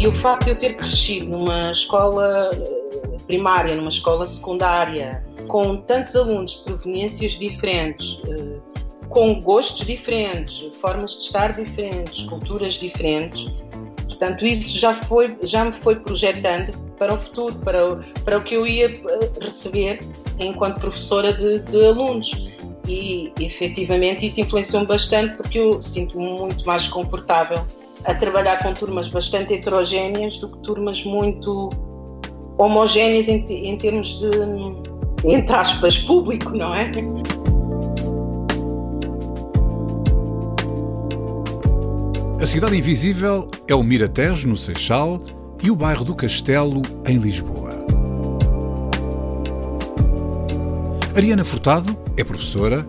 E o facto de eu ter crescido numa escola eh, primária, numa escola secundária, com tantos alunos de proveniências diferentes, eh, com gostos diferentes, formas de estar diferentes, culturas diferentes, portanto isso já foi, já me foi projetando para o futuro, para o, para o que eu ia eh, receber enquanto professora de, de alunos. E efetivamente isso influenciou-me bastante porque eu sinto-me muito mais confortável a trabalhar com turmas bastante heterogéneas do que turmas muito homogéneas em, em termos de, entre aspas, público, não é? A Cidade Invisível é o Miratejo, no Seixal, e o bairro do Castelo, em Lisboa. Ariana Furtado é professora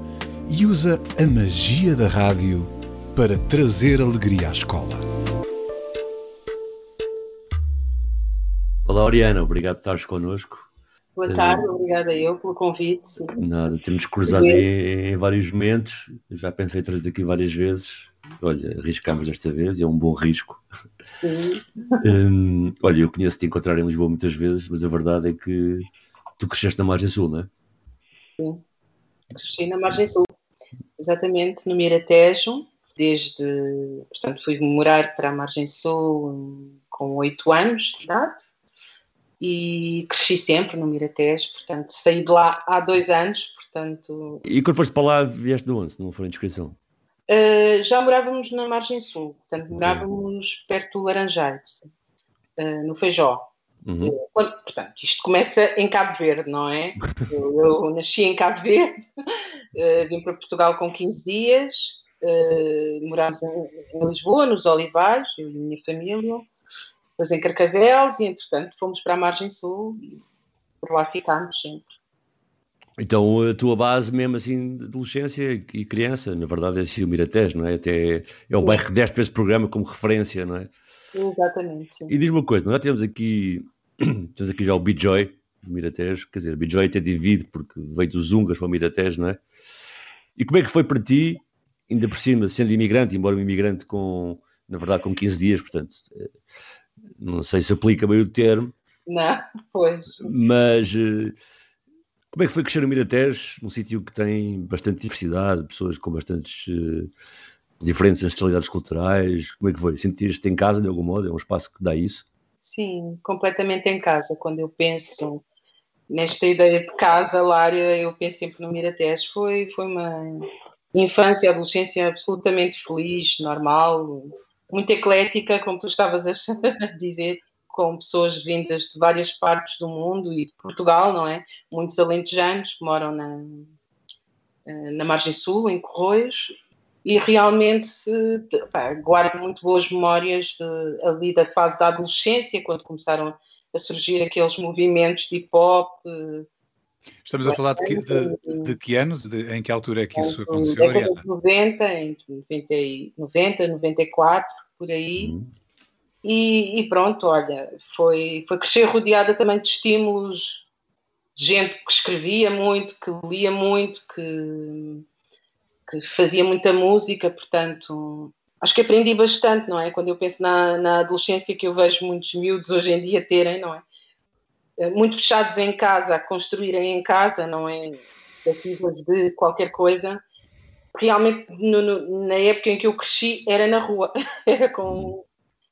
e usa a magia da rádio para trazer alegria à escola. Olá, Oriana, obrigado por estares connosco. Boa tarde, uh, obrigada eu pelo convite. Nada, temos cruzado em, em, vários momentos, já pensei em trazer aqui várias vezes. Olha, arriscámos desta vez, é um bom risco. um, olha, eu conheço-te encontrar em Lisboa muitas vezes, mas a verdade é que tu cresceste na Margem Sul, não é? Sim, cresci na Margem Sul, exatamente, no Miratejo, desde, portanto, fui morar para a Margem Sul com oito anos de idade e cresci sempre no Miratejo, portanto, saí de lá há dois anos, portanto... E quando foste para lá, vieste de onde, se não for inscrição? Uh, já morávamos na Margem Sul, portanto, morávamos perto do Laranjeiro, uh, no Feijó. Uhum. Uh, quando, portanto, isto começa em Cabo Verde, não é? eu, eu nasci em Cabo Verde, vim para Portugal com 15 dias, Uh, morámos em, em, Lisboa, nos Olivais, eu e a minha família, depois em Carcavelos e, entretanto, fomos para a Margem Sul e por lá ficámos sempre. Então, a tua base mesmo assim de adolescência e criança, na verdade, é o Miratés, não é? Até é o bairro que deste para esse programa como referência, não é? Exatamente, sim. E diz-me uma coisa, nós temos aqui, temos aqui já o Bijoy, do Miratés, quer dizer, o Bijoy até divide porque veio dos Ungas para o Miratés, não é? E como é que foi para ti ainda por cima, sendo imigrante, embora um imigrante com, na verdade, com 15 dias, portanto, eh, não sei se aplica bem o termo. Não, pois. Mas eh, como é que foi crescer no Miratejo, num sítio que tem bastante diversidade, pessoas com bastantes uh, diferentes ancestralidades culturais? Como é que foi? Sentiste em casa de algum modo? É um espaço que dá isso? Sim, completamente em casa. Quando eu penso nesta ideia de casa, Lária, eu penso sempre no Miratejo. Foi, foi uma infância e adolescência absolutamente feliz, normal, muito eclética, como tu estavas a dizer, com pessoas vindas de várias partes do mundo e de Portugal, não é? Muitos alentejanos que moram na, eh, na margem sul, em Corroios, e realmente pá, guardo muito boas memórias de, ali da fase da adolescência, quando começaram a surgir aqueles movimentos de hip hop, Estamos a falar de que, de, de que anos? De, em que altura é que isso aconteceu, Ariana? 90, entre 90, 90, 94, por aí. Uhum. E, e, pronto, olha, foi, foi crescer rodeada também de estímulos, de gente que escrevia muito, que lia muito, que, que fazia muita música, portanto, acho que aprendi bastante, não é? Quando eu penso na, na adolescência que eu vejo muitos miúdos hoje em dia terem, não é? Eh, muito fechados em casa, a construírem em casa, não é? De qualquer coisa. Realmente, no, no, na época em que eu cresci, era na rua, era com,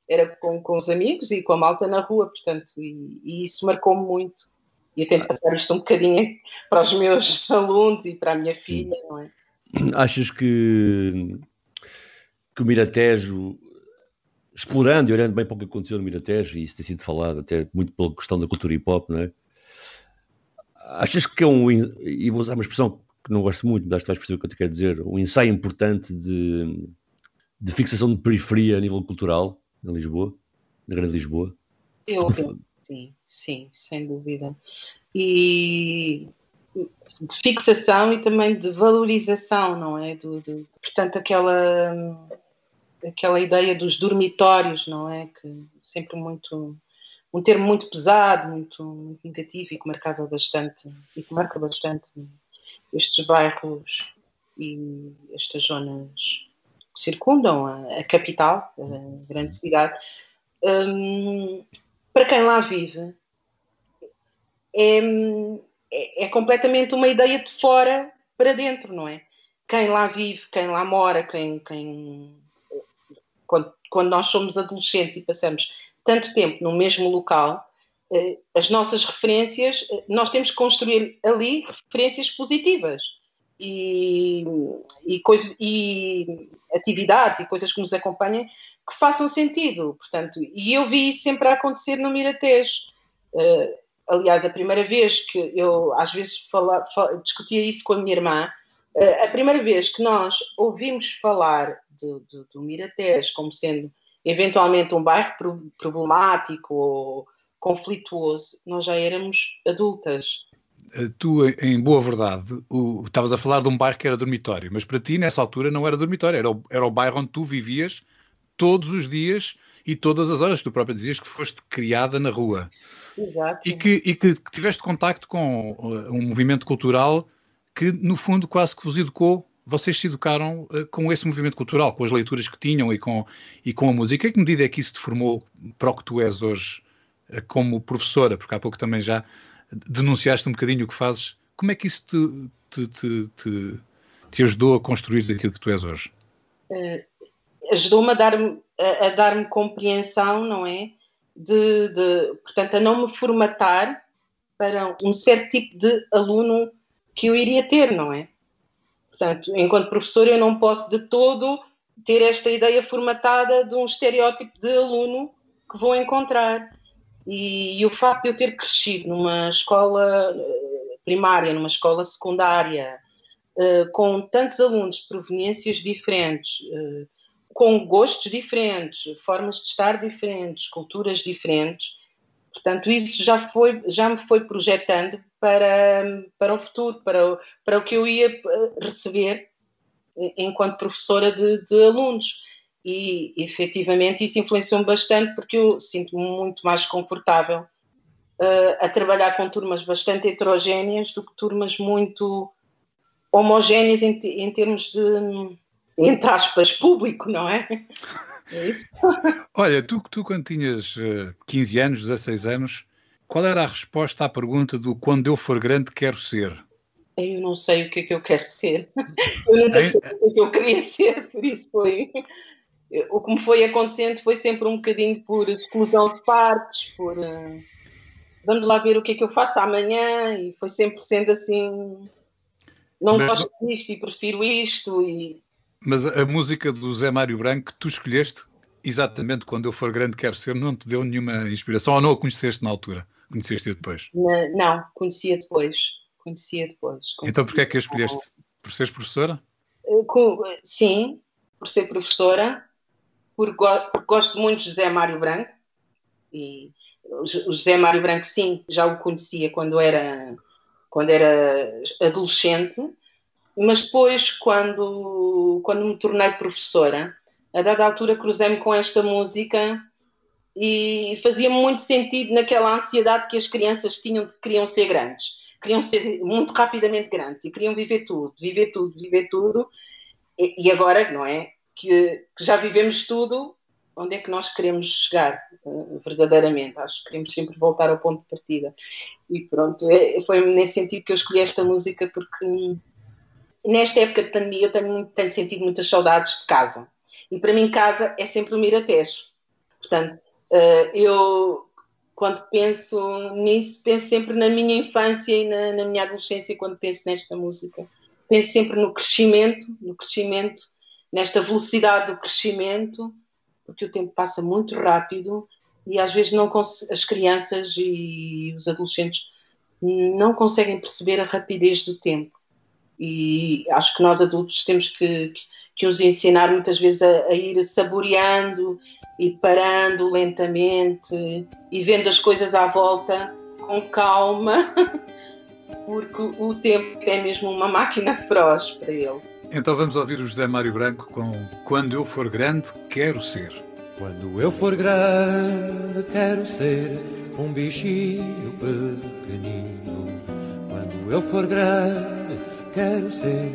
era com, com os amigos e com a malta na rua, portanto, e, e isso marcou-me muito. E eu tento passar isto um bocadinho para os meus alunos e para a minha filha, não é? Achas que, que o Miratejo explorando e olhando bem para o que aconteceu no Miratejo, e isso tem sido falado até muito pela questão da cultura hip hop, não é? Achas que é um, e vou usar uma expressão que não gosto muito, mas vais perceber o que eu te quero dizer, um ensaio importante de, de fixação de periferia a nível cultural na Lisboa, na Grande Lisboa? Eu, sim, sim, sem dúvida. E de fixação e também de valorização, não é? Do, do, portanto, aquela, aquela ideia dos dormitórios, não é? Que sempre muito. Um termo muito pesado, muito, muito negativo e que marcava bastante, e que marca bastante estes bairros e estas zonas que circundam a, a capital, a grande cidade. Um, para quem lá vive, é, é, é, completamente uma ideia de fora para dentro, não é? Quem lá vive, quem lá mora, quem, quem quando, quando nós somos adolescentes e passamos tanto tempo no mesmo local, eh, as nossas referências, eh, nós temos que construir ali referências positivas e, e, coisa, e atividades e coisas que nos acompanhem que façam sentido. Portanto, e eu vi isso sempre a acontecer no Miratejo. Uh, aliás, a primeira vez que eu às vezes fala, fala, discutia isso com a minha irmã, a primeira vez que nós ouvimos falar do, do, do Miratejo como sendo eventualmente um bairro problemático ou conflituoso, nós já éramos adultas. Eh, tu, em boa verdade, o, estavas a falar de um bairro que era dormitório, mas para ti, nessa altura, não era dormitório, era o, era o bairro onde tu vivias todos os dias e todas as horas. Tu própria dizias que foste criada na rua. Exato. E que, e que tiveste contacto com uh, um movimento cultural que, no fundo, quase que vos educou. Vocês se educaram uh, com esse movimento cultural, com as leituras que tinham e com, e com a música. Em que medida é que isso te formou para o que tu és hoje uh, como professora? Porque há pouco também já denunciaste um bocadinho o que fazes. Como é que isso te, te, te, te, te ajudou a construir aquilo que tu és hoje? Uh, Ajudou-me a dar-me a, dar compreensão, não é? De, de, portanto, a não me formatar para um certo tipo de aluno que eu iria ter, não é? Portanto, enquanto professor, eu não posso de todo ter esta ideia formatada de um estereótipo de aluno que vou encontrar. E, e, o facto de eu ter crescido numa escola eh, primária, numa escola secundária, uh, com tantos alunos de proveniências diferentes, uh, com gostos diferentes, formas de estar diferentes, culturas diferentes, portanto, isso já, foi, já me foi projetando para, para o futuro, para, para o que eu ia receber enquanto professora de, de alunos e efetivamente isso influenciou-me bastante porque eu sinto-me muito mais confortável uh, a trabalhar com turmas bastante heterogéneas do que turmas muito homogéneas em, em termos de, entre aspas, público, não é? É isso. Olha, tu, tu quando tinhas 15 eh, anos, 16 anos, qual era a resposta à pergunta do quando eu for grande quero ser? Eu não sei o que é que eu quero ser. Eu nunca sei o que é que eu queria ser, por isso foi o que me foi acontecendo foi sempre um bocadinho por exclusão de partes, por uh, vamos lá ver o que é que eu faço amanhã, e foi sempre sendo assim, não mas, gosto disto e prefiro isto. E... Mas a música do Zé Mário Branco que tu escolheste, exatamente quando eu for grande quero ser, não te deu nenhuma inspiração ou não a conheceste na altura? Conheceste depois? Não, não conhecia depois. Conhecia depois. Conhecia então porquê é que a escolheste? Por seres professora? Eh, sim, por ser professora porque, porque gosto muito de José Mário Branco e o José Mário Branco sim, já o conhecia quando era quando era adolescente, mas depois quando quando me tornei professora, a dada altura cruzei-me com esta música e fazia muito sentido naquela ansiedade que as crianças tinham de que queriam ser grandes, queriam ser muito rapidamente grandes e queriam viver tudo, viver tudo, viver tudo. E, e agora, não é? que, que, já vivemos tudo, onde é que nós queremos chegar uh, verdadeiramente? Acho que queremos sempre voltar ao ponto de partida. E pronto, é, foi nesse sentido que eu escolhi esta música, porque nesta época de pandemia eu tenho, tenho sentido muitas saudades de casa. E para mim, casa é sempre o Miratejo. Portanto, eu quando penso nisso, penso sempre na minha infância e na, na, minha adolescência, quando penso nesta música. Penso sempre no crescimento, no crescimento nesta velocidade do crescimento, porque o tempo passa muito rápido e às vezes não as crianças e os adolescentes não conseguem perceber a rapidez do tempo. E acho que nós adultos temos que, que os ensinar muitas vezes a, a ir saboreando e parando lentamente e vendo as coisas à volta com calma, porque o tempo é mesmo uma máquina feroz para ele. Então vamos ouvir o José Mário Branco com Quando eu for grande, quero ser. Quando eu for grande, quero ser um bichinho pequenino. Quando eu for grande, quero ser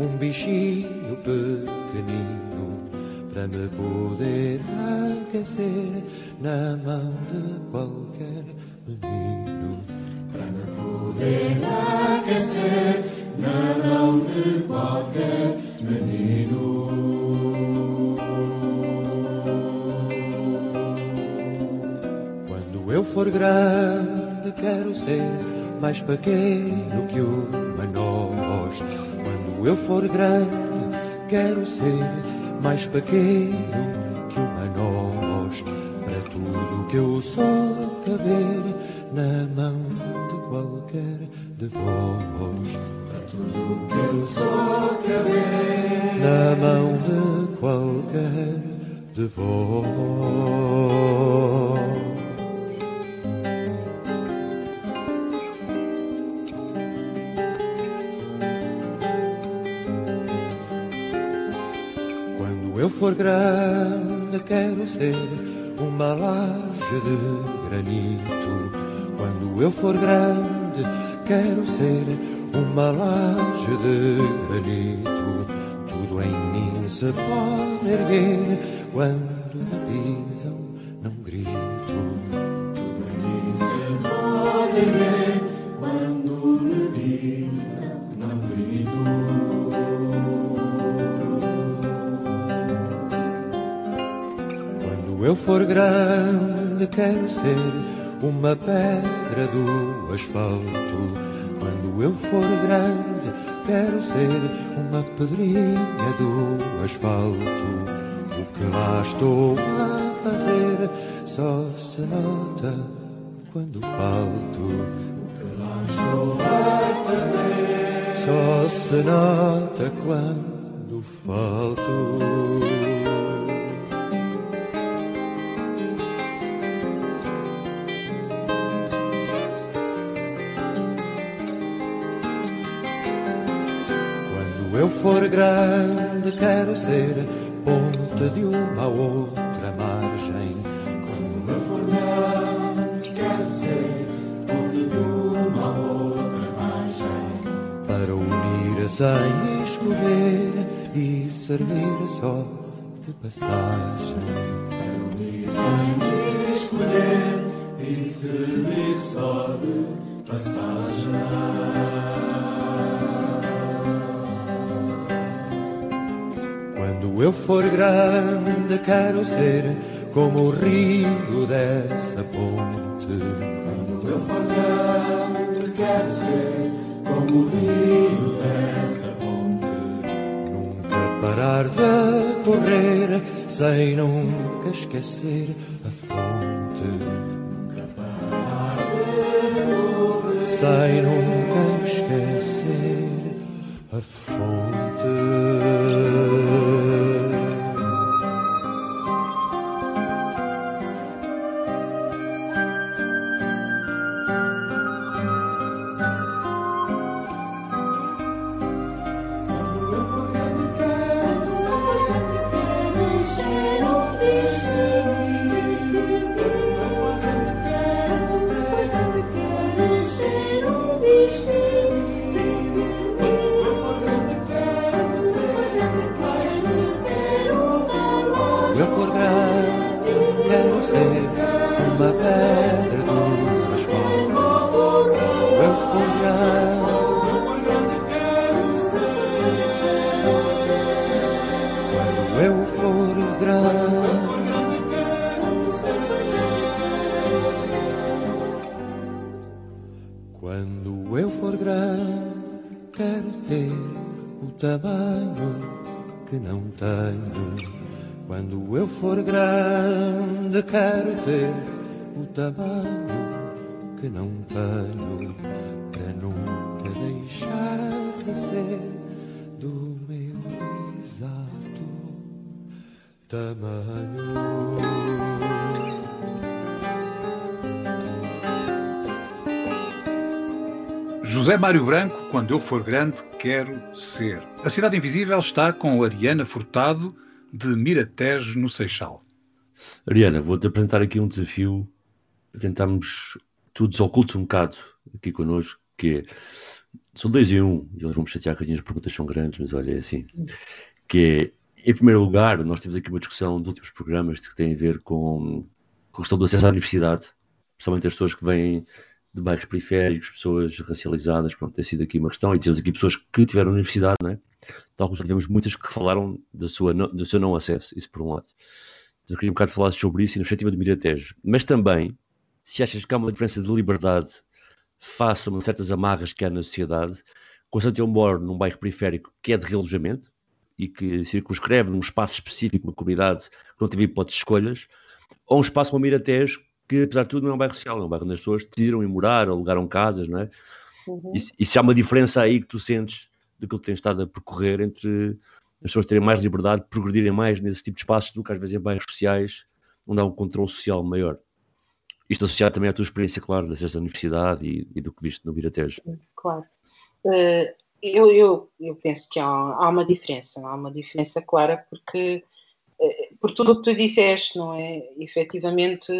um bichinho pequenino para me poder aquecer na mão de qualquer menino. Para me poder aquecer na mão de qualquer menino. Quando eu for grande, quero ser mais pequeno que uma noz. Quando eu for grande, quero ser mais pequeno que uma noz. Para tudo que eu sou caber na mão de qualquer de vós. Para tudo que eu sou caber na mão de qualquer de vós. For grande, quero ser uma laje de granito. Quando eu for grande, quero ser uma laje de granito. Tudo em mim se pode erguer quando uma pedra do asfalto. Quando eu for grande, quero ser uma pedrinha do asfalto. O que lá estou a fazer só se nota quando falto. O que lá estou a fazer só se nota quando falto. For grande, quero ser ponte de uma outra margem. Quando eu for grande, quero ser ponte de uma outra margem. Para unir sem escolher e servir só de passagem. Para unir sem escolher e servir só de passagem. Eu for grande, quero ser como o rio dessa ponte. Quando eu for grande, quero ser como o rio dessa ponte. Nunca parar de correr sem nunca esquecer a fonte. Nunca parar de correr sem nunca Tamanho que não tenho para nunca deixar de ser do meu exato tamanho. José Mário Branco, quando eu for grande, quero ser. A Cidade Invisível está com Ariana Furtado, de Miratejo, no Seixal. Ariana, vou-te apresentar aqui um desafio tentarmos todos ocultos um bocado aqui connosco, que é, são dois em um, e eles vão me chatear que as perguntas são grandes, mas olha, é assim, que é, em primeiro lugar, nós temos aqui uma discussão dos últimos programas que tem a ver com, com a questão do acesso à universidade, principalmente as pessoas que vêm de bairros periféricos, pessoas racializadas, pronto, tem sido aqui uma questão, e temos aqui pessoas que tiveram universidade, não? Tal como já tivemos muitas que falaram da sua, do seu não acesso, isso por um lado. Então, eu queria um bocado falar sobre isso e na perspectiva do Miratejo. Mas também, se achas que há uma diferença de liberdade face a certas amarras que há na sociedade, constante eu moro num bairro periférico que é de realojamento e que circunscreve num espaço específico, uma comunidade que não teve hipóteses de escolhas, ou um espaço como Miratejo que apesar de tudo não é um bairro social, é um bairro onde as pessoas decidiram ir morar, alugaram casas, não é? Uhum. E, e, se há uma diferença aí que tu sentes do que tem estado a percorrer entre as pessoas terem mais liberdade, progredirem mais nesse tipo de espaços do que às vezes em bairros sociais, onde há um controle social maior. Isto associado também à tua experiência, claro, acesso à universidade e, e do que viste no Viratejo. Claro. Uh, eu, eu, eu penso que há, há uma diferença, há uma diferença clara, porque uh, por tudo o que tu disseste, não é? Efetivamente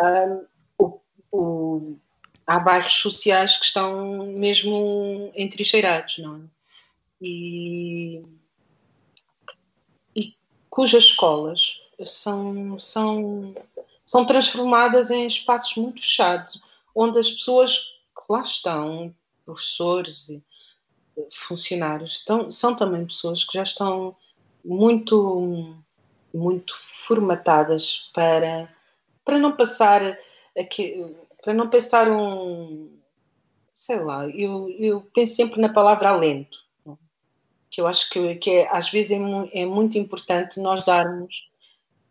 um, o, o, há bairros sociais que estão mesmo entrincheirados, não é? E, e cujas escolas são, são, são transformadas em espaços muito fechados, onde as pessoas que lá estão, professores e funcionários, estão, são também pessoas que já estão muito, muito formatadas para para não passar aqui, para não pensar um, sei lá, eu, eu penso sempre na palavra alento, que eu acho que, que é, às vezes é, é muito importante nós darmos.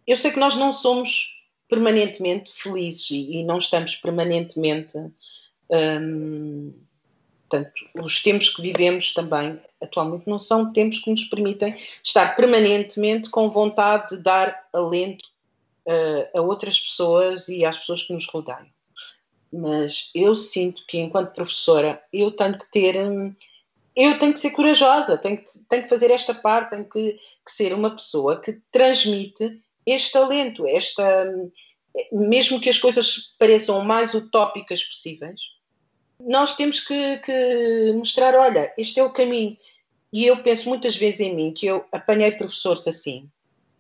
Eu sei que nós não somos permanentemente felizes e, e não estamos permanentemente. Hum, portanto, os tempos que vivemos também atualmente não são tempos que nos permitem estar permanentemente com vontade de dar alento uh, a outras pessoas e às pessoas que nos rodeiam. Mas eu sinto que, enquanto professora, eu tenho que ter. Um, eu tenho que ser corajosa, tenho que, tenho que fazer esta parte, tenho que, que ser uma pessoa que transmite este talento, esta. Mesmo que as coisas pareçam mais utópicas possíveis, nós temos que, que, mostrar: olha, este é o caminho. E eu penso muitas vezes em mim que eu apanhei professores assim,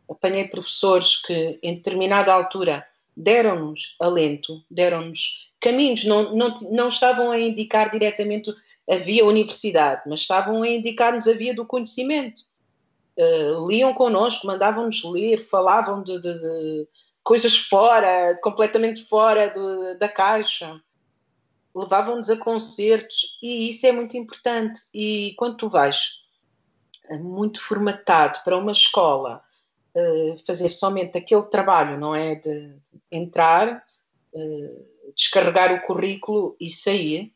apanhei professores que, em determinada altura, deram-nos alento, deram-nos caminhos, não, não, não estavam a indicar diretamente a via universidade, mas estavam a indicar-nos a via do conhecimento. Uh, liam connosco, mandavam-nos ler, falavam de, de, de, coisas fora, completamente fora de, da caixa, levavam-nos a concertos e isso é muito importante. E quando tu vais muito formatado para uma escola uh, fazer somente aquele trabalho, não é? De entrar, uh, descarregar o currículo e sair,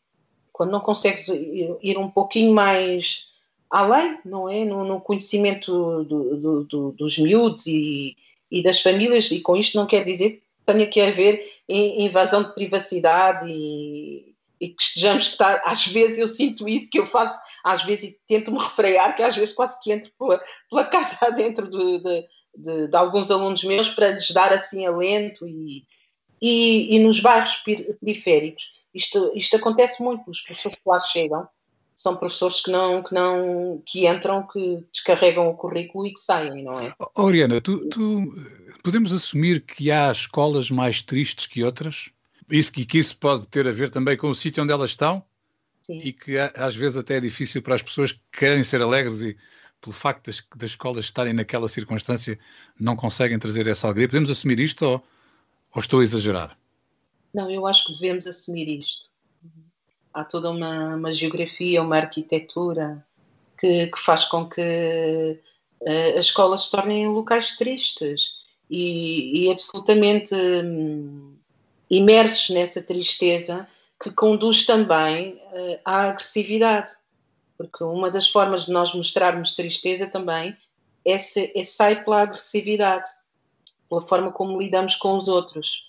quando não consegues ir um pouquinho mais além, não é? No, no conhecimento do, do, do, dos miúdos e, e, das famílias, e com isto não quer dizer que tenha que haver invasão de privacidade e, e que estejamos que estar, às vezes eu sinto isso que eu faço, às vezes tento-me refrear, que às vezes quase que entro pela, pela casa dentro de, de, de, de, alguns alunos meus para lhes dar assim alento e, e, e nos bairros periféricos isto, isto acontece muito, os professores lá chegam são professores que não, que não, que entram, que descarregam o currículo e que saem, não é? Oriana, tu, tu, podemos assumir que há escolas mais tristes que outras? Isso, que, que isso pode ter a ver também com o sítio onde elas estão? Sim. E que às vezes até é difícil para as pessoas que querem ser alegres e pelo facto das, das escolas estarem naquela circunstância, não conseguem trazer essa alegria. Podemos assumir isto ou, ou estou a exagerar? Não, eu acho que devemos assumir isto. Há toda uma, uma geografia, uma arquitetura que, que faz com que uh, as escolas se tornem locais tristes e, e absolutamente um, imersos nessa tristeza que conduz também uh, à agressividade porque uma das formas de nós mostrarmos tristeza também essa, é, sai pela agressividade, pela forma como lidamos com os outros.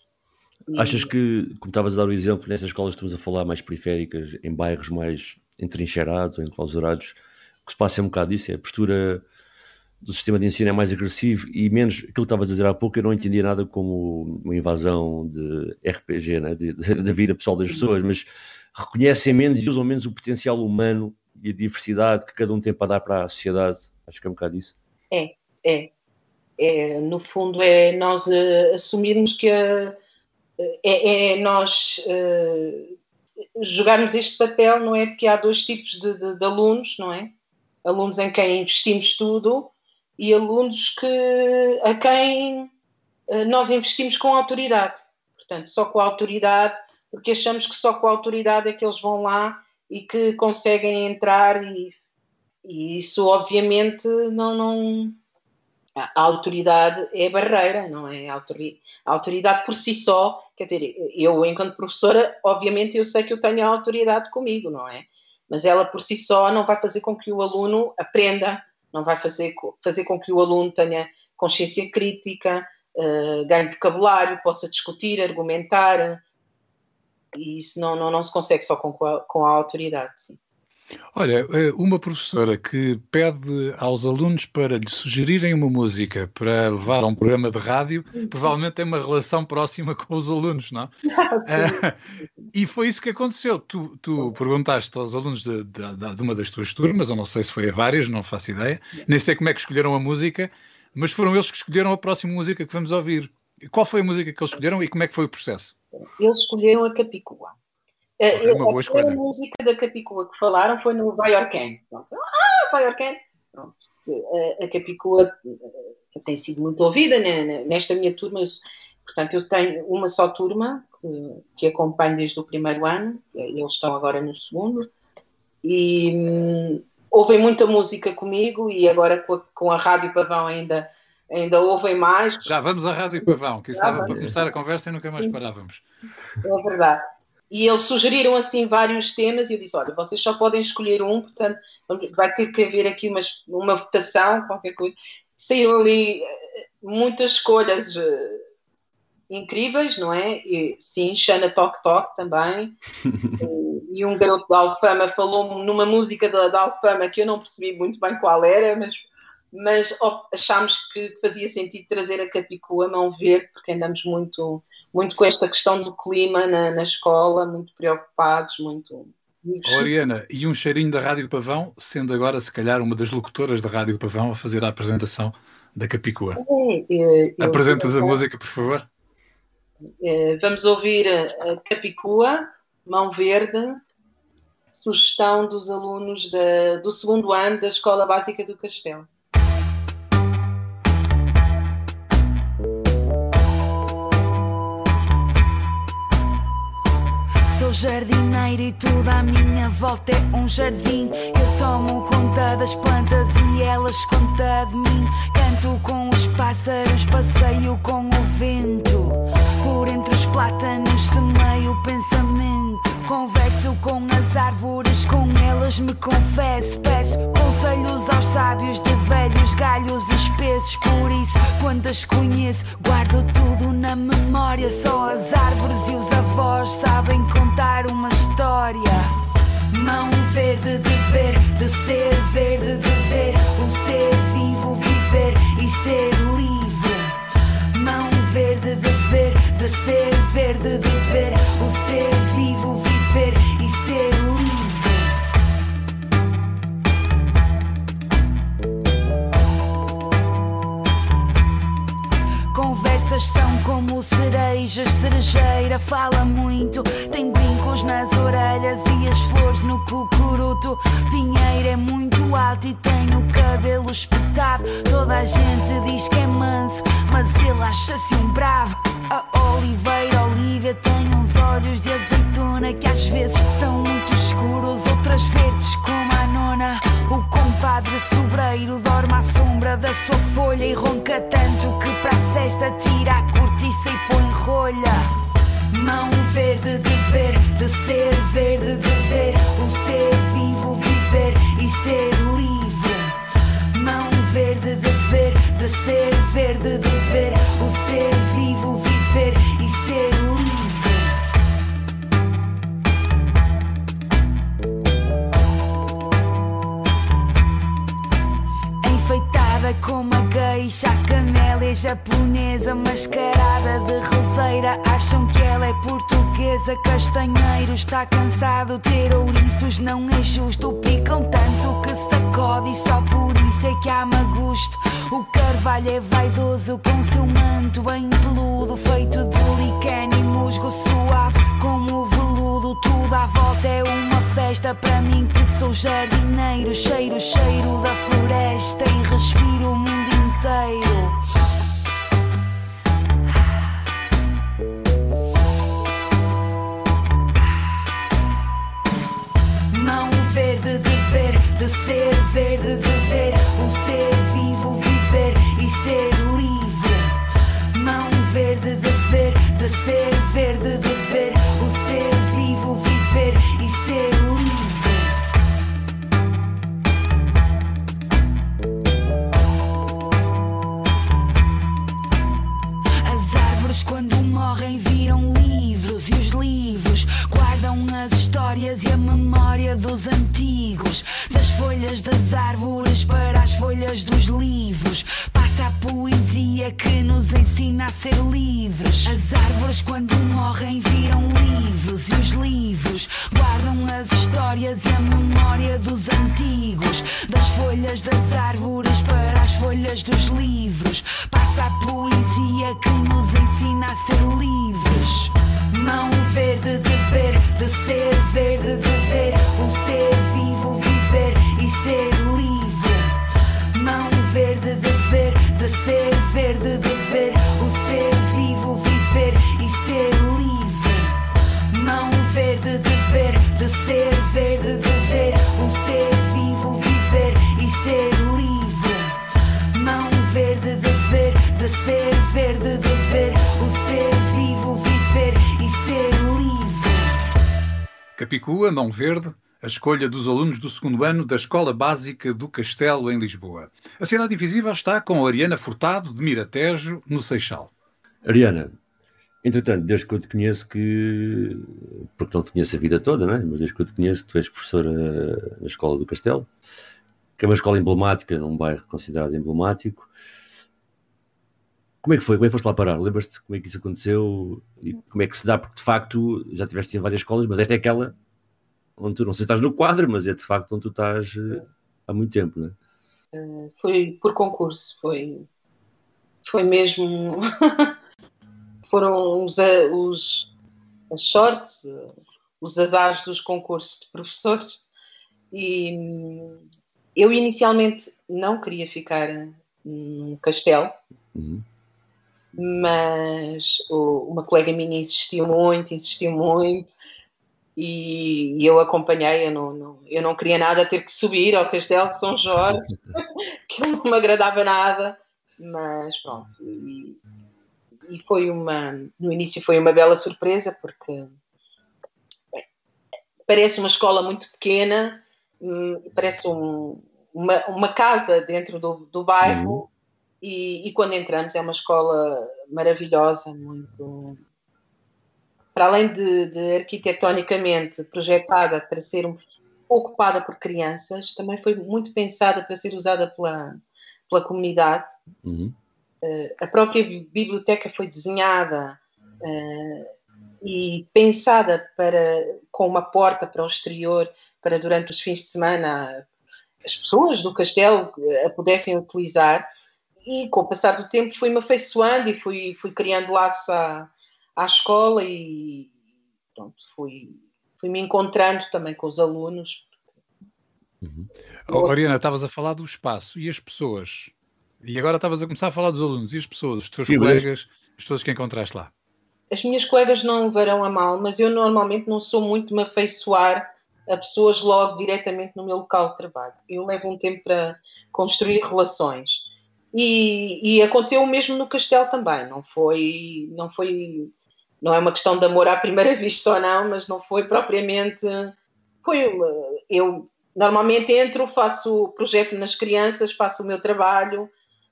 Achas que, como estavas a dar o exemplo, nessas escolas estamos a falar mais periféricas, em bairros mais entrincheirados ou enclausurados, o que se passa é um bocado isso, é a postura do sistema de ensino é mais agressivo e menos aquilo que estavas a dizer há pouco, eu não entendia nada como uma invasão de RPG, né? da vida pessoal das pessoas, mas reconhecem menos e usam menos o potencial humano e a diversidade que cada um tem para dar para a sociedade. Acho que é um bocado isso. É, é. é no fundo, é nós uh, assumirmos que uh, é, é, nós uh, jogarmos este papel, não é? De que há dois tipos de, de, de alunos, não é? Alunos em quem investimos tudo e alunos que, a quem nós investimos com autoridade. Portanto, só com a autoridade, porque achamos que só com a autoridade é que eles vão lá e que conseguem entrar e, e isso obviamente não, não a autoridade é barreira, não é? A autoridade por si só, quer dizer, eu enquanto professora, obviamente eu sei que eu tenho a autoridade comigo, não é? Mas ela por si só não vai fazer com que o aluno aprenda, não vai fazer, fazer com que o aluno tenha consciência crítica, uh, ganhe vocabulário, possa discutir, argumentar, e isso não, não, não se consegue só com a, com a autoridade. Sim. Olha, eh, uma professora que pede aos alunos para lhe sugerirem uma música para levar a um programa de rádio, provavelmente tem uma relação próxima com os alunos, não? Ah, e foi isso que aconteceu. Tu, tu perguntaste aos alunos de, de, de, uma das tuas turmas, eu não sei se foi a várias, não faço ideia, nem sei como é que escolheram a música, mas foram eles que escolheram a próxima música que vamos ouvir. Qual foi a música que eles escolheram e como é que foi o processo? Eles escolheram a Capicua. É uma boa escolha. A música da Capicua que falaram foi no Vai Orcan. Ah, Vai Orcan! A, a Capicua eh, tem sido muito ouvida né, nesta minha turma. Portanto, eu tenho uma só turma que, que acompanho desde o primeiro ano, eles estão agora no segundo, e hum, ouvem muita música comigo e agora com a, com a Rádio Pavão ainda ainda ouvem mais. Já vamos à Rádio Pavão, que estava para começar a conversa e nunca mais parávamos. É verdade. E eles sugeriram assim vários temas e eu disse: olha, vocês só podem escolher um, portanto vai ter que haver aqui uma, uma votação, qualquer coisa. Saíram ali eh, muitas escolhas uh, incríveis, não é? E, sim, Xana Tok Tok também. e, e, um garoto da Alfama falou-me numa música da, da Alfama que eu não percebi muito bem qual era, mas mas achámos que fazia sentido trazer a Capicua mão verde, porque andamos muito, muito com esta questão do clima na, na escola, muito preocupados, muito. Oriana, e um cheirinho da Rádio Pavão, sendo agora, se calhar, uma das locutoras da Rádio Pavão a fazer a apresentação da Capicua. É, é, Apresentas a música, por favor. É, vamos ouvir a Capicua, Mão Verde, sugestão dos alunos da, do segundo ano da Escola Básica do Castelo. Sou jardineiro e tudo à minha volta é um jardim. Eu tomo conta das plantas e elas conta de mim. Canto com os pássaros, passeio com o vento. Por entre os plátanos semeio o pensamento. Converso com as árvores, com elas me confesso. Peço conselhos aos sábios de velhos galhos espessos. Por isso, quando as conheço, guardo tudo na memória. Só as árvores e os avós sabem contar uma história. Mão verde de ver, de ser verde de ver. O ser vivo, viver e ser livre. Mão verde de ver, de ser verde de ver. O ser São como cerejas, cerejeira fala muito. Tem brincos nas orelhas e as flores no cucuruto. Pinheiro é muito alto e tem o cabelo espetado. Toda a gente diz que é manso, mas ele acha-se um bravo. A Oliveira Olívia tem uns olhos de azeitona que às vezes são muito escuros, outras verdes como a nona. O compadre sobreiro dorme à sombra da sua folha e ronca tanto que para a cesta tira a cortiça e põe rolha. Mão verde de ver, de ser verde de ver, o ser vivo viver e ser livre. Mão verde de ver, de ser verde de ver, o ser vivo viver e ser livre. É japonesa, mascarada de roseira. Acham que ela é portuguesa. Castanheiro está cansado. Ter ouriços não é justo. Picam tanto que sacode e só por isso é que há gosto. O carvalho é vaidoso com seu manto bem peludo, feito de licane e musgo suave como veludo. Tudo à volta é uma festa para mim que sou jardineiro. Cheiro, cheiro da floresta e respiro o mundo inteiro. Mão verde de ver, de ser verde de Capicua, Mão Verde, a escolha dos alunos do segundo ano da Escola Básica do Castelo, em Lisboa. A Cidade Invisível está com a Ariana Furtado, de Miratejo, no Seixal. Ariana, entretanto, desde que eu te conheço que. Porque não te conheço a vida toda, não é? Mas desde que eu te conheço, tu és professora na Escola do Castelo, que é uma escola emblemática, num bairro considerado emblemático. Como é que foi? Como é que foste lá parar? Lembras-te como é que isso aconteceu e como é que se dá? Porque de facto já estiveste em várias escolas, mas esta é aquela onde tu não sei se estás no quadro, mas é de facto onde tu estás eh, há muito tempo, não é? Foi por concurso, foi, foi mesmo. Foram os, a- os, as sortes, eh, os azares dos concursos de professores. E hum, eu inicialmente não queria ficar num castelo, Uhum. Mas uma colega minha insistiu muito, insistiu muito, e, eu acompanhei. Eu não, não- eu não queria nada ter que subir ao Castelo de São Jorge, que não me agradava nada, mas pronto. E, e foi uma, no início foi uma bela surpresa, porque bem, parece uma escola muito pequena, hum, parece um- uma, uma casa dentro do, do bairro. E, e quando entramos é uma escola maravilhosa, muito. Para além de, de arquitetonicamente projetada para ser ocupada por crianças, também foi muito pensada para ser usada pela, pela comunidade. Uhum. A própria bi- biblioteca foi desenhada eh, e pensada para com uma porta para o exterior, para durante os fins de semana as pessoas do castelo eh, a pudessem utilizar e com o passar do tempo fui-me afeiçoando e fui, fui criando laços à, à escola e pronto, fui, fui me encontrando também com os alunos. Oh, Oriana, estavas a falar do espaço e as pessoas. E agora estavas a começar a falar dos alunos e as pessoas, os teus Sim, mas- colegas, as pessoas que encontraste lá. As minhas colegas não levarão a mal, mas eu normalmente não sou muito de me afeiçoar a pessoas logo diretamente no meu local de trabalho. Eu levo um tempo para construir relações. E, e aconteceu o mesmo no Castelo também. Não foi, não foi, não é uma questão de amor à primeira vista ou não, mas não foi propriamente. Foi uma- eu normalmente entro, faço o projeto nas crianças, faço o meu trabalho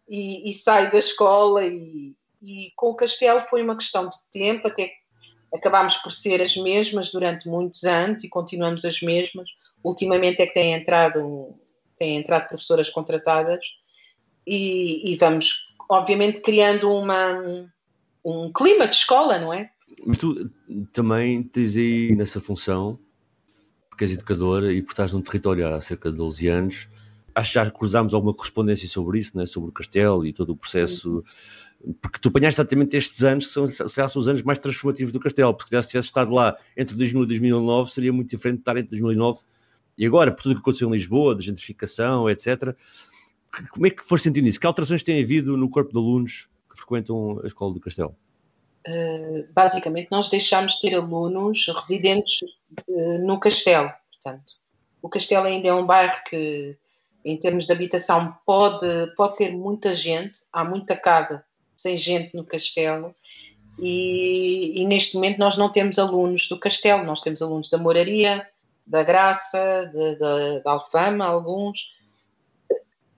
e, e saio da escola e, e com o Castelo foi uma questão de tempo até acabámos por ser as mesmas durante muitos anos e continuamos as mesmas. Ultimamente é que têm entrado, têm entrado professoras contratadas e, e vamos obviamente criando uma, um clima de escola, não é? Mas tu também tens aí nessa função, porque és educadora e por estás num território há cerca de 12 anos, acho que já cruzámos alguma correspondência sobre isso, né? sobre o castelo e todo o processo, porque tu apanhaste exatamente estes anos, que são, se são os anos mais transformativos do castelo, porque calhar se tivesse estado lá entre 2000 e 2009, seria muito diferente de estar entre 2009 e agora, por tudo o que aconteceu em Lisboa, da gentrificação, etc. Como é que foste sentindo isso? Que alterações tem havido no corpo de alunos que frequentam a escola do castelo? Uh, basicamente, nós deixámos de ter alunos residentes uh, no castelo, portanto. O castelo ainda é um bairro que em termos de habitação, pode, pode ter muita gente, há muita casa sem gente no castelo, e, e, neste momento nós não temos alunos do castelo, nós temos alunos da Moraria, da Graça, da Alfama, alguns,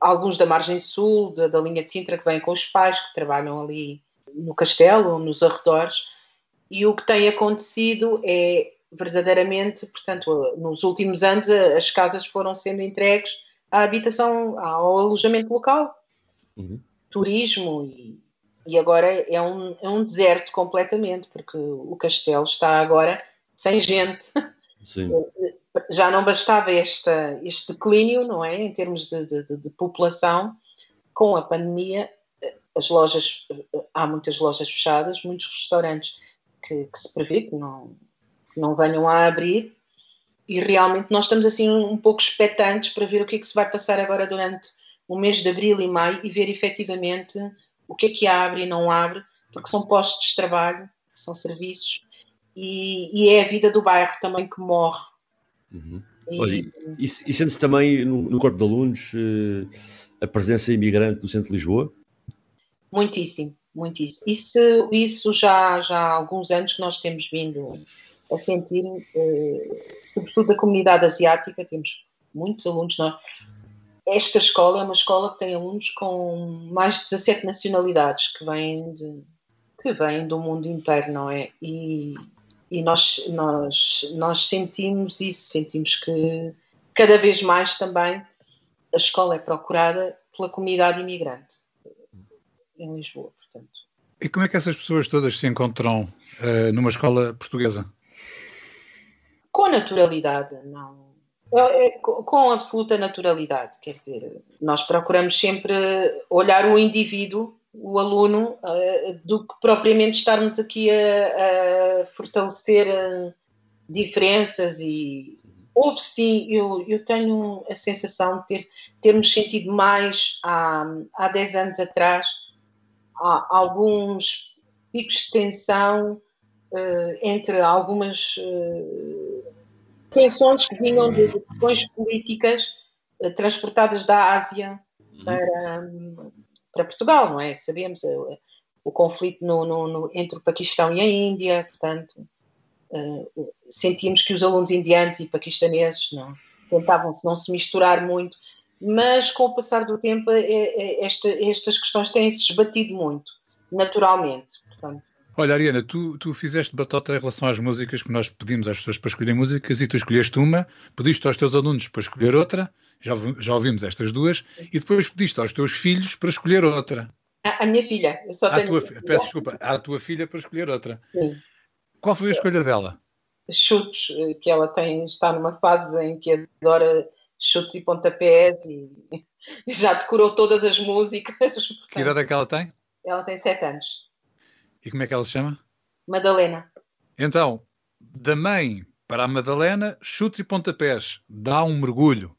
alguns da Margem Sul, da, da linha de Sintra, que vêm com os pais, que trabalham ali no castelo, nos arredores, e o que tem acontecido é verdadeiramente, portanto, nos últimos anos as casas foram sendo entregues à habitação, ao alojamento local, uhum. turismo e, e agora é um, é um deserto completamente, porque o castelo está agora sem gente. Sim. Já não bastava esta, este declínio, não é? Em termos de, de, de população, com a pandemia, as lojas, há muitas lojas fechadas, muitos restaurantes que, que se prevê que não, que não venham a abrir, e realmente nós estamos assim um pouco expectantes para ver o que é que se vai passar agora durante o mês de abril e maio e ver efetivamente o que é que abre e não abre, porque são postos de trabalho, são serviços e, e é a vida do bairro também que morre. Uhum. E, Olha, e, e sente-se também no, no, corpo de alunos uh, a presença imigrante do centro de Lisboa? Muitíssimo, muitíssimo. Isso, isso já, já há alguns anos que nós temos vindo a sentir, eh, sobretudo da comunidade asiática, temos muitos alunos. Nós, esta escola é uma escola que tem alunos com mais de 17 nacionalidades que vêm, de, que vêm do mundo inteiro, não é? E, e nós, nós, nós sentimos isso, sentimos que cada vez mais também a escola é procurada pela comunidade imigrante em Lisboa, portanto. E como é que essas pessoas todas se encontram uh, numa escola portuguesa? com naturalidade, não. É, é, com absoluta naturalidade, quer dizer, nós procuramos sempre olhar o indivíduo, o aluno, uh, do que propriamente estarmos aqui a, a fortalecer uh, diferenças e houve sim, eu, eu tenho a sensação de ter, termos sentido mais há, há 10 anos atrás há alguns picos de tensão uh, entre algumas uh, tensões que vinham de questões políticas uh, transportadas da Ásia uhum. para, para Portugal, não é? Sabemos o, o conflito no, no, no, entre o Paquistão e a Índia, portanto, sentimos que os alunos indianos e paquistaneses não, tentavam -se não se misturar muito, mas com o passar do tempo é, esta, estas questões têm-se esbatido muito, naturalmente. Portanto, Olha, Ariana, tu, tu fizeste batota em relação às músicas que nós pedimos às pessoas para escolher músicas e tu escolheste uma, pediste aos teus alunos para escolher outra, já, já ouvimos estas duas, e depois pediste aos teus filhos para escolher outra. A, a minha filha, eu só à tenho. Tua, peço desculpa, à tua filha para escolher outra. Sim. Qual foi a escolha dela? Chutes, que ela tem, está numa fase em que adora chutes e pontapés e já decorou todas as músicas. Portanto, que idade é que ela tem? Ela tem sete anos. E como é que ela se chama? Madalena. Então, da mãe para a Madalena, chutes e pontapés, dá um mergulho.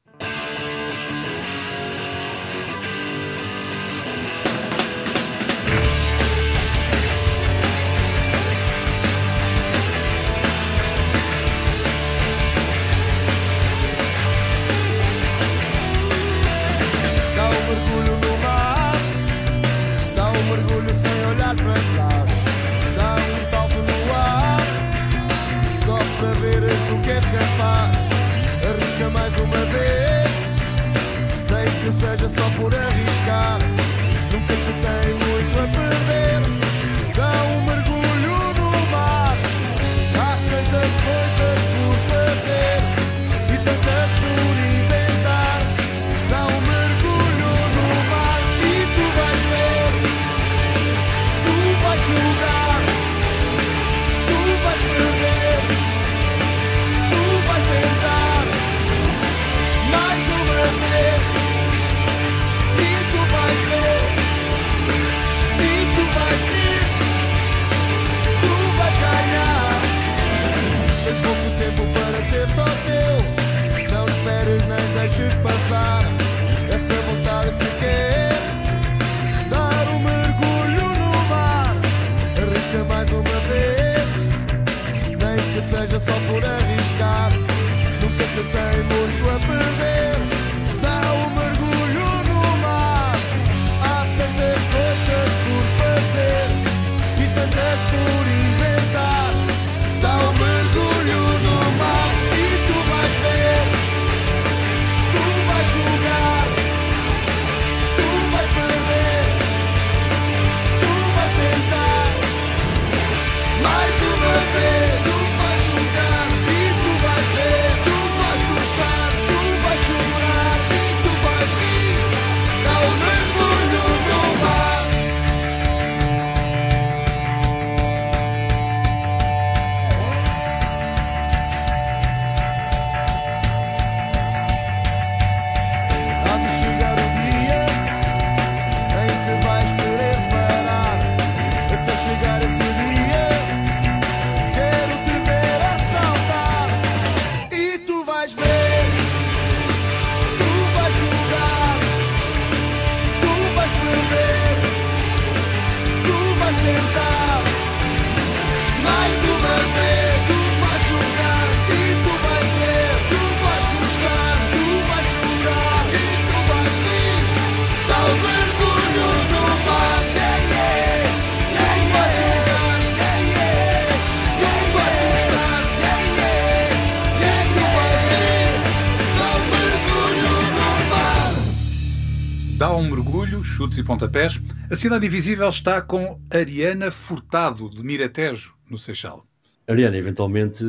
E pontapés. A Cidade Invisível está com Ariana Furtado, de Miratejo, no Seixal. Ariana, eventualmente,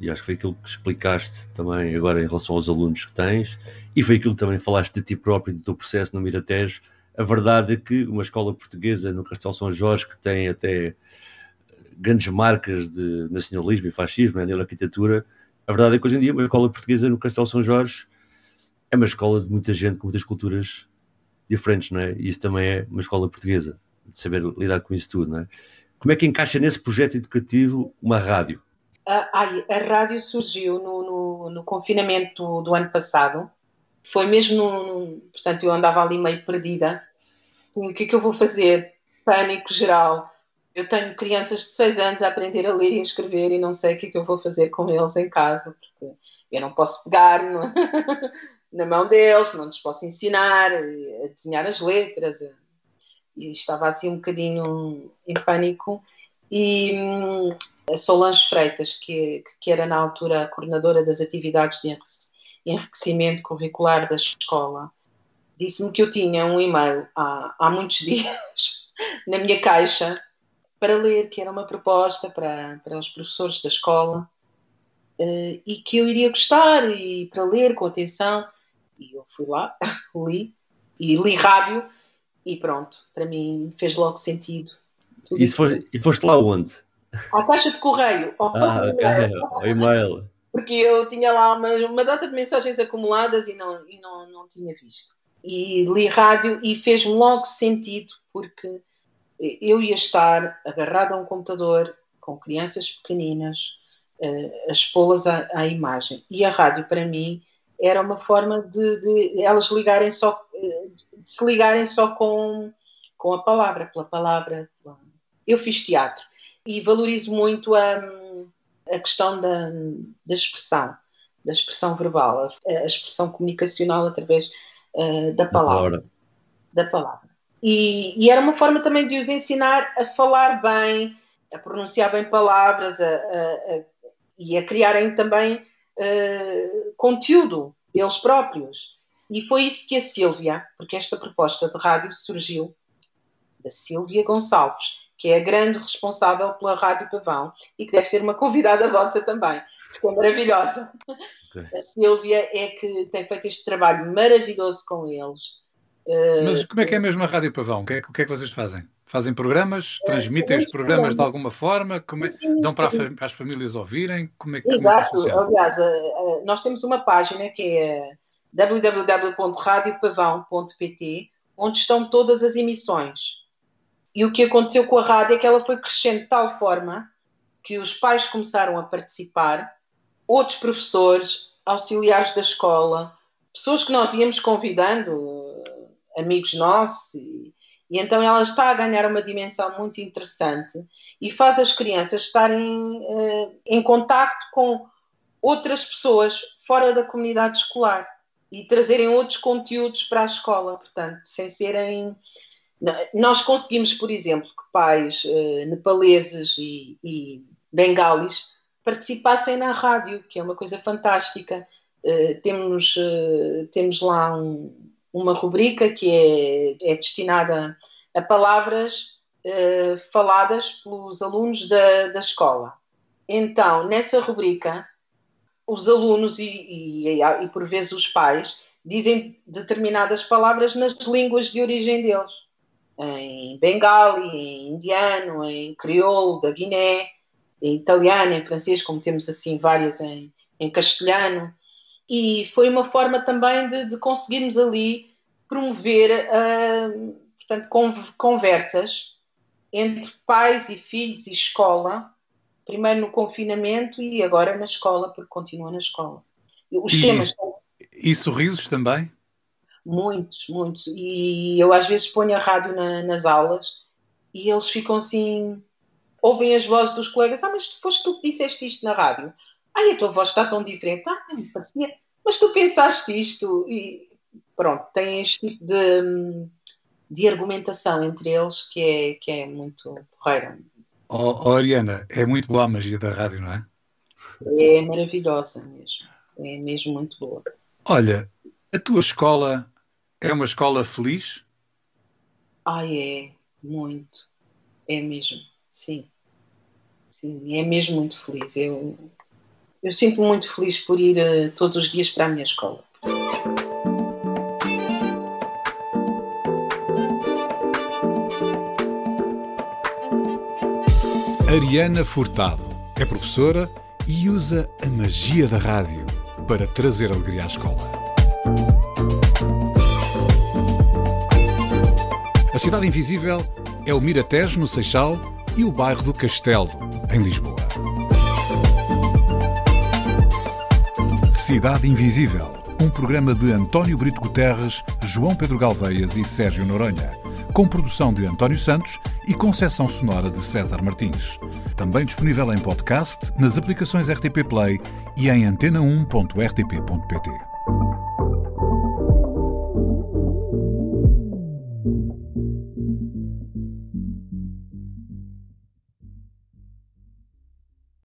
e acho que foi aquilo que explicaste também agora em relação aos alunos que tens, e foi aquilo que também falaste de ti próprio, do teu processo no Miratejo, a verdade é que uma escola portuguesa no Castelo São Jorge, que tem até grandes marcas de nacionalismo e fascismo, né, na arquitetura, a verdade é que hoje em dia uma escola portuguesa no Castelo São Jorge é uma escola de muita gente com muitas culturas diferentes, não é? E isso também é uma escola portuguesa, de saber lidar com isso tudo, não é? Como é que encaixa nesse projeto educativo uma rádio? A, rádio surgiu no, no, no, confinamento do ano passado. Foi mesmo, no, portanto, eu andava ali meio perdida. O que é que eu vou fazer? Pânico geral. Eu tenho crianças de 6 anos a aprender a ler e a escrever e não sei o que é que eu vou fazer com eles em casa, porque eu não posso pegar no, na mão deles, não lhes posso ensinar a desenhar as letras, e estava assim um bocadinho em pânico. E hum, a Solange Freitas, que, que era na altura a coordenadora das atividades de enriquecimento curricular da escola, disse-me que eu tinha um e-mail há, há muitos dias na minha caixa para ler, que era uma proposta para, para os professores da escola uh, e que eu iria gostar e para ler com atenção. E eu fui lá, li e li rádio e pronto, para mim fez logo sentido. E, e foste lá onde? À caixa de correio. ah, ok, ao e-mail. Porque eu tinha lá uma, uma data de mensagens acumuladas e não, e não, não tinha visto. E li rádio e fez-me logo sentido, porque eu ia estar agarrado a um computador com crianças pequeninas, uh, a expô-las à, à, imagem. E a rádio, para mim, era uma forma de, de elas ligarem só de se ligarem só com, com a palavra, pela palavra. Eu fiz teatro e valorizo muito a, a questão da, da expressão, da expressão verbal, a, a expressão comunicacional através uh, da palavra. Da palavra. E, e, era uma forma também de os ensinar a falar bem, a pronunciar bem palavras a, a, e a criarem também uh, conteúdo eles próprios. E foi isso que a Sílvia, porque esta proposta de rádio surgiu da Sílvia Gonçalves, que é a grande responsável pela Rádio Pavão e que deve ser uma convidada vossa também, porque é maravilhosa. Okay. A Sílvia é que tem feito este trabalho maravilhoso com eles. Mas como é que é mesmo a Rádio Pavão? O que é, o que, é que vocês fazem? Fazem programas? É, transmitem é, os programas de alguma forma? Como é, dão para, as famílias ouvirem? Como é Exato. Como é Aliás, nós temos uma página que é www.radiopavão.pt, onde estão todas as emissões. E o que aconteceu com a rádio é que ela foi crescendo de tal forma que os pais começaram a participar, outros professores, auxiliares da escola, pessoas que nós íamos convidando, amigos nossos, e, e então ela está a ganhar uma dimensão muito interessante e faz as crianças estarem uh, em contacto com outras pessoas fora da comunidade escolar e trazerem outros conteúdos para a escola, portanto, sem serem. Nós conseguimos, por exemplo, que pais uh, nepaleses e, e bengalis participassem na rádio, que é uma coisa fantástica. Uh, temos, temos lá um, uma rubrica que é, é destinada a palavras uh, faladas pelos alunos da, da escola. Então, nessa rubrica, os alunos e, e, e, por vezes os pais dizem determinadas palavras nas línguas de origem deles. Em bengali, em indiano, em crioulo da Guiné, em italiano, em francês, como temos assim várias em, em castelhano. E foi uma forma também de, de conseguirmos ali promover uh, portanto, conversas entre pais e filhos e escola primeiro no confinamento e agora na escola, porque continua na escola. Os e, temas. E sorrisos também? Muitos, muitos. E eu às vezes ponho a rádio na, nas aulas e eles ficam assim. Ouvem as vozes dos colegas. Ah, mas foste tu que disseste isto na rádio. Ai, a tua voz está tão diferente. Ah, me parecia. Mas tu pensaste isto. E pronto, tem este tipo de, de argumentação entre eles que é, que é muito porreira. Oh, oh, Ariana, é muito boa a magia da rádio, não é? É maravilhosa mesmo. É mesmo muito boa. Olha, a tua escola É uma escola feliz? Ai, é, muito. É mesmo, sim. Sim, é mesmo muito feliz. Eu, eu sinto-me muito feliz por ir uh, todos os dias para a minha escola. Ariana Furtado é professora e usa a magia da rádio para trazer alegria à escola. A Cidade Invisível é o Miratejo, no Seixal, e o bairro do Castelo, em Lisboa. Cidade Invisível, um programa de António Brito Guterres, João Pedro Galveias e Sérgio Noronha, com produção de António Santos e concessão sonora de César Martins. Também disponível em podcast, nas aplicações RTP Play e em antena1.rtp.pt.